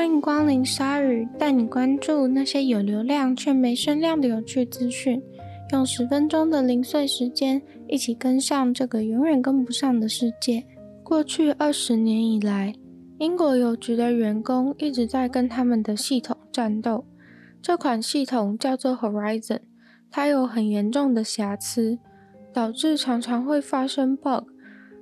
欢迎光临鲨鱼，带你关注那些有流量却没声量的有趣资讯。用十分钟的零碎时间，一起跟上这个永远跟不上的世界。过去二十年以来，英国邮局的员工一直在跟他们的系统战斗。这款系统叫做 Horizon，它有很严重的瑕疵，导致常常会发生 bug，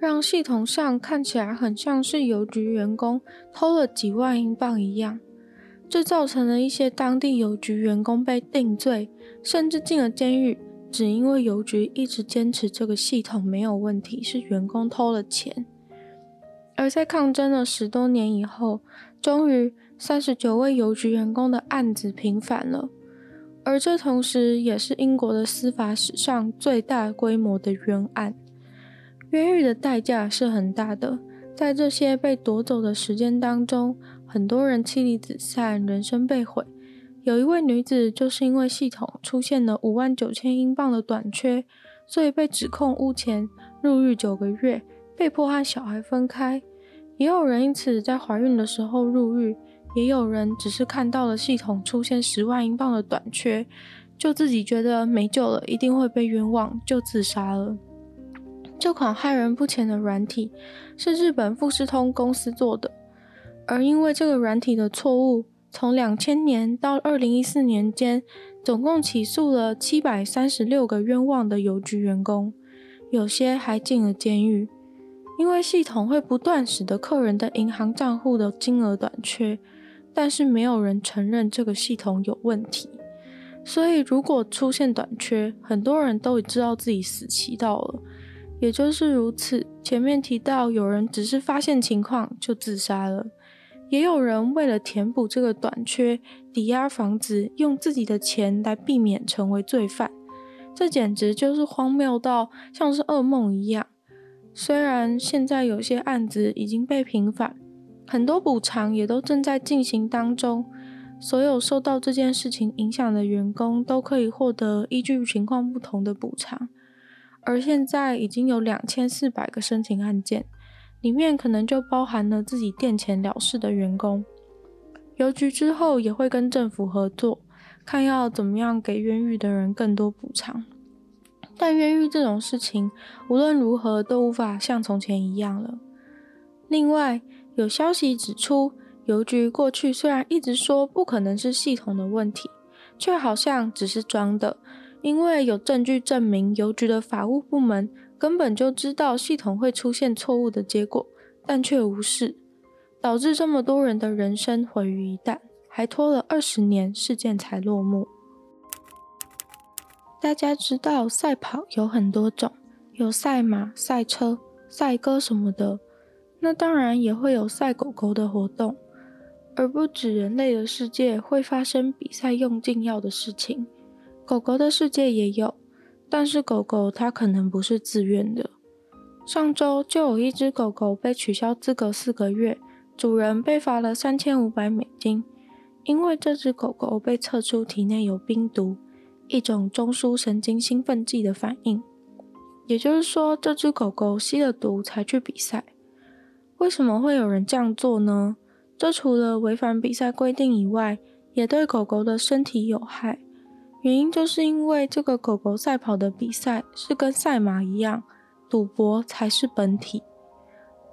让系统上看起来很像是邮局员工偷了几万英镑一样。这造成了一些当地邮局员工被定罪，甚至进了监狱，只因为邮局一直坚持这个系统没有问题，是员工偷了钱。而在抗争了十多年以后，终于。三十九位邮局员工的案子平反了，而这同时也是英国的司法史上最大规模的冤案。冤狱的代价是很大的，在这些被夺走的时间当中，很多人妻离子散，人生被毁。有一位女子就是因为系统出现了五万九千英镑的短缺，所以被指控污钱，入狱九个月，被迫和小孩分开。也有人因此在怀孕的时候入狱。也有人只是看到了系统出现十万英镑的短缺，就自己觉得没救了，一定会被冤枉，就自杀了。这款骇人不浅的软体是日本富士通公司做的，而因为这个软体的错误，从两千年到二零一四年间，总共起诉了七百三十六个冤枉的邮局员工，有些还进了监狱。因为系统会不断使得客人的银行账户的金额短缺。但是没有人承认这个系统有问题，所以如果出现短缺，很多人都已知道自己死期到了。也就是如此，前面提到有人只是发现情况就自杀了，也有人为了填补这个短缺，抵押房子，用自己的钱来避免成为罪犯。这简直就是荒谬到像是噩梦一样。虽然现在有些案子已经被平反。很多补偿也都正在进行当中，所有受到这件事情影响的员工都可以获得依据情况不同的补偿。而现在已经有两千四百个申请案件，里面可能就包含了自己垫钱了事的员工。邮局之后也会跟政府合作，看要怎么样给冤狱的人更多补偿。但冤狱这种事情，无论如何都无法像从前一样了。另外，有消息指出，邮局过去虽然一直说不可能是系统的问题，却好像只是装的，因为有证据证明邮局的法务部门根本就知道系统会出现错误的结果，但却无视，导致这么多人的人生毁于一旦，还拖了二十年，事件才落幕。大家知道赛跑有很多种，有赛马、赛车、赛鸽什么的。那当然也会有赛狗狗的活动，而不止人类的世界会发生比赛用禁药的事情，狗狗的世界也有，但是狗狗它可能不是自愿的。上周就有一只狗狗被取消资格四个月，主人被罚了三千五百美金，因为这只狗狗被测出体内有冰毒，一种中枢神经兴奋剂的反应，也就是说这只狗狗吸了毒才去比赛。为什么会有人这样做呢？这除了违反比赛规定以外，也对狗狗的身体有害。原因就是因为这个狗狗赛跑的比赛是跟赛马一样，赌博才是本体。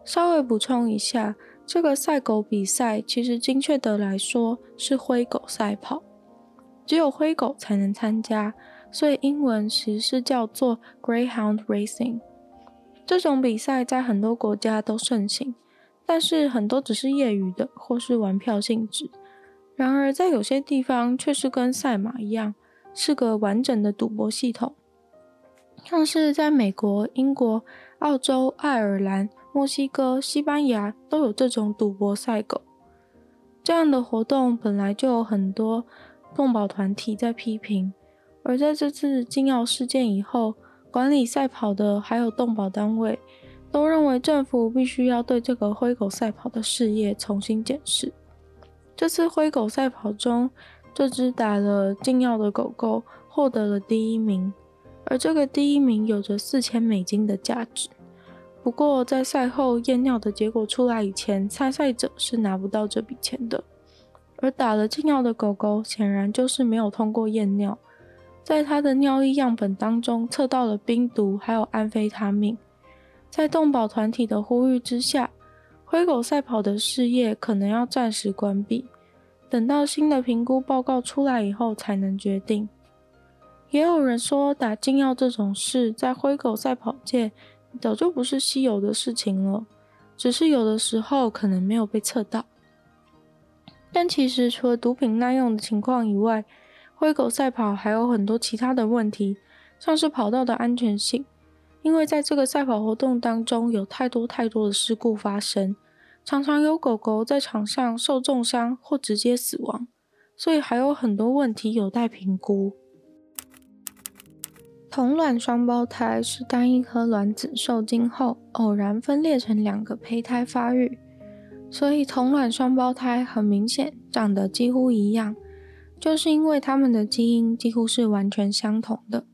稍微补充一下，这个赛狗比赛其实精确的来说是灰狗赛跑，只有灰狗才能参加，所以英文其实是叫做 Greyhound Racing。这种比赛在很多国家都盛行，但是很多只是业余的或是玩票性质。然而，在有些地方却是跟赛马一样，是个完整的赌博系统。像是在美国、英国、澳洲、爱尔兰、墨西哥、西班牙都有这种赌博赛狗。这样的活动本来就有很多动保团体在批评，而在这次禁药事件以后，管理赛跑的还有动保单位都认为政府必须要对这个灰狗赛跑的事业重新检视。这次灰狗赛跑中，这只打了禁药的狗狗获得了第一名，而这个第一名有着四千美金的价值。不过在赛后验尿的结果出来以前，参赛者是拿不到这笔钱的。而打了禁药的狗狗显然就是没有通过验尿，在它的尿液样本当中测到了冰毒还有安非他命。在动保团体的呼吁之下，灰狗赛跑的事业可能要暂时关闭，等到新的评估报告出来以后才能决定。也有人说，打禁药这种事在灰狗赛跑界早就不是稀有的事情了，只是有的时候可能没有被测到。但其实除了毒品滥用的情况以外，灰狗赛跑还有很多其他的问题，像是跑道的安全性，因为在这个赛跑活动当中有太多太多的事故发生，常常有狗狗在场上受重伤或直接死亡，所以还有很多问题有待评估。同卵双胞胎是单一颗卵子受精后偶然分裂成两个胚胎发育，所以同卵双胞胎很明显长得几乎一样，就是因为他们的基因几乎是完全相同的。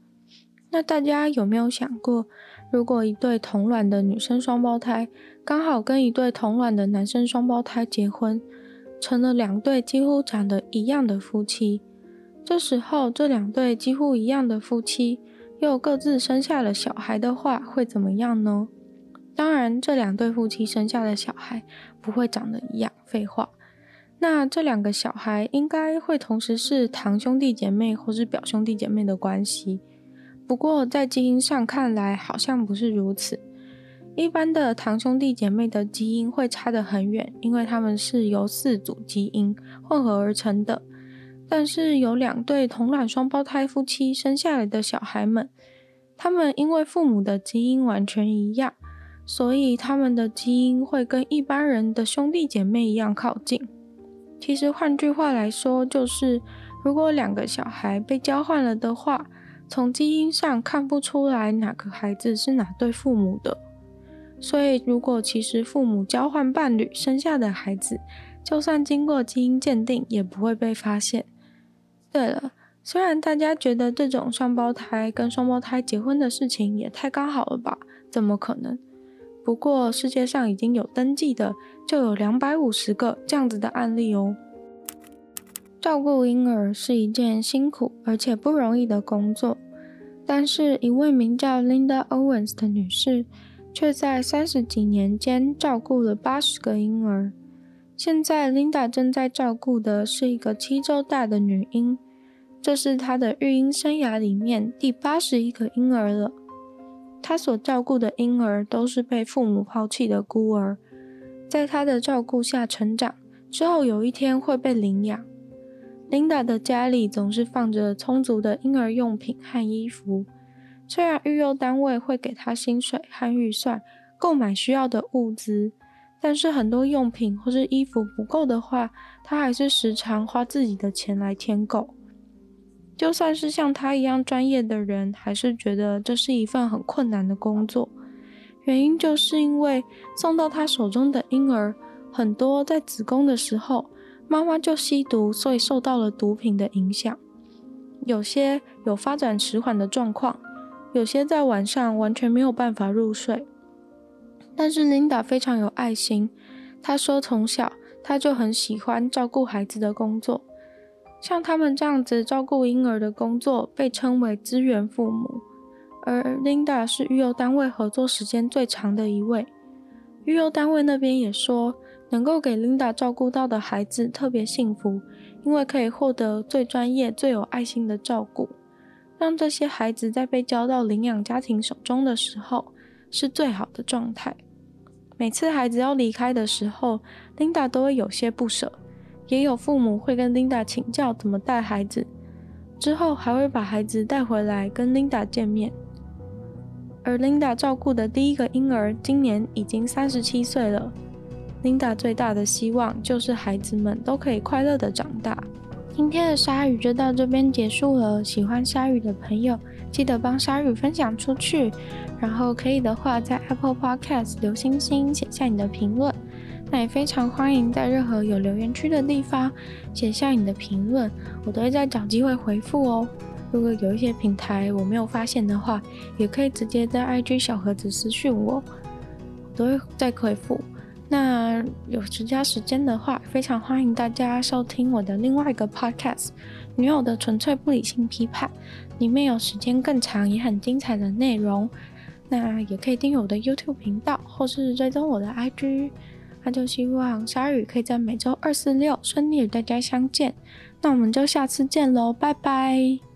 那大家有没有想过，如果一对同卵的女生双胞胎刚好跟一对同卵的男生双胞胎结婚，成了两对几乎长得一样的夫妻，这时候这两对几乎一样的夫妻，又各自生下了小孩的话，会怎么样呢？当然，这两对夫妻生下的小孩不会长得一样。废话，那这两个小孩应该会同时是堂兄弟姐妹或是表兄弟姐妹的关系。不过，在基因上看来，好像不是如此。一般的堂兄弟姐妹的基因会差得很远，因为他们是由四组基因混合而成的。但是有两对同卵双胞胎夫妻生下来的小孩们，他们因为父母的基因完全一样，所以他们的基因会跟一般人的兄弟姐妹一样靠近。其实换句话来说，就是如果两个小孩被交换了的话，从基因上看不出来哪个孩子是哪对父母的。所以如果其实父母交换伴侣生下的孩子，就算经过基因鉴定，也不会被发现。对了，虽然大家觉得这种双胞胎跟双胞胎结婚的事情也太刚好了吧？怎么可能？不过世界上已经有登记的就有两百五十个这样子的案例哦。照顾婴儿是一件辛苦而且不容易的工作，但是一位名叫 Linda Owens 的女士，却在三十几年间照顾了八十个婴儿。现在，Linda 正在照顾的是一个七周大的女婴，这是她的育婴生涯里面第八十一个婴儿了。她所照顾的婴儿都是被父母抛弃的孤儿，在她的照顾下成长，之后有一天会被领养。Linda 的家里总是放着充足的婴儿用品和衣服，虽然育幼单位会给她薪水和预算，购买需要的物资。但是很多用品或是衣服不够的话，她还是时常花自己的钱来添购。就算是像她一样专业的人，还是觉得这是一份很困难的工作。原因就是因为送到她手中的婴儿很多在子宫的时候，妈妈就吸毒，所以受到了毒品的影响。有些有发展迟缓的状况，有些在晚上完全没有办法入睡。但是 Linda 非常有爱心，她说从小她就很喜欢照顾孩子的工作，像他们这样子照顾婴儿的工作被称为资源父母，而 Linda 是育幼单位合作时间最长的一位。育幼单位那边也说，能够给 Linda 照顾到的孩子特别幸福，因为可以获得最专业、最有爱心的照顾，让这些孩子在被交到领养家庭手中的时候，是最好的状态。每次孩子要离开的时候，Linda 都会有些不舍，也有父母会跟 Linda 请教怎么带孩子，之后还会把孩子带回来跟 Linda 见面。而 Linda 照顾的第一个婴儿今年已经三十七岁了。Linda 最大的希望就是孩子们都可以快乐的长大。今天的鲨鱼就到这边结束了。喜欢鲨鱼的朋友，记得帮鲨鱼分享出去，然后可以的话，在 Apple Podcast 留星星，写下你的评论。那也非常欢迎在任何有留言区的地方写下你的评论，我都会再找机会回复哦。如果有一些平台我没有发现的话，也可以直接在 IG 小盒子私讯我，我都会再回复。那有时间时间的话，非常欢迎大家收听我的另外一个 podcast《女友的纯粹不理性批判》，里面有时间更长也很精彩的内容。那也可以订阅我的 YouTube 频道，或是追踪我的 IG。那就希望鲨语可以在每周二、四、六顺利与大家相见。那我们就下次见喽，拜拜。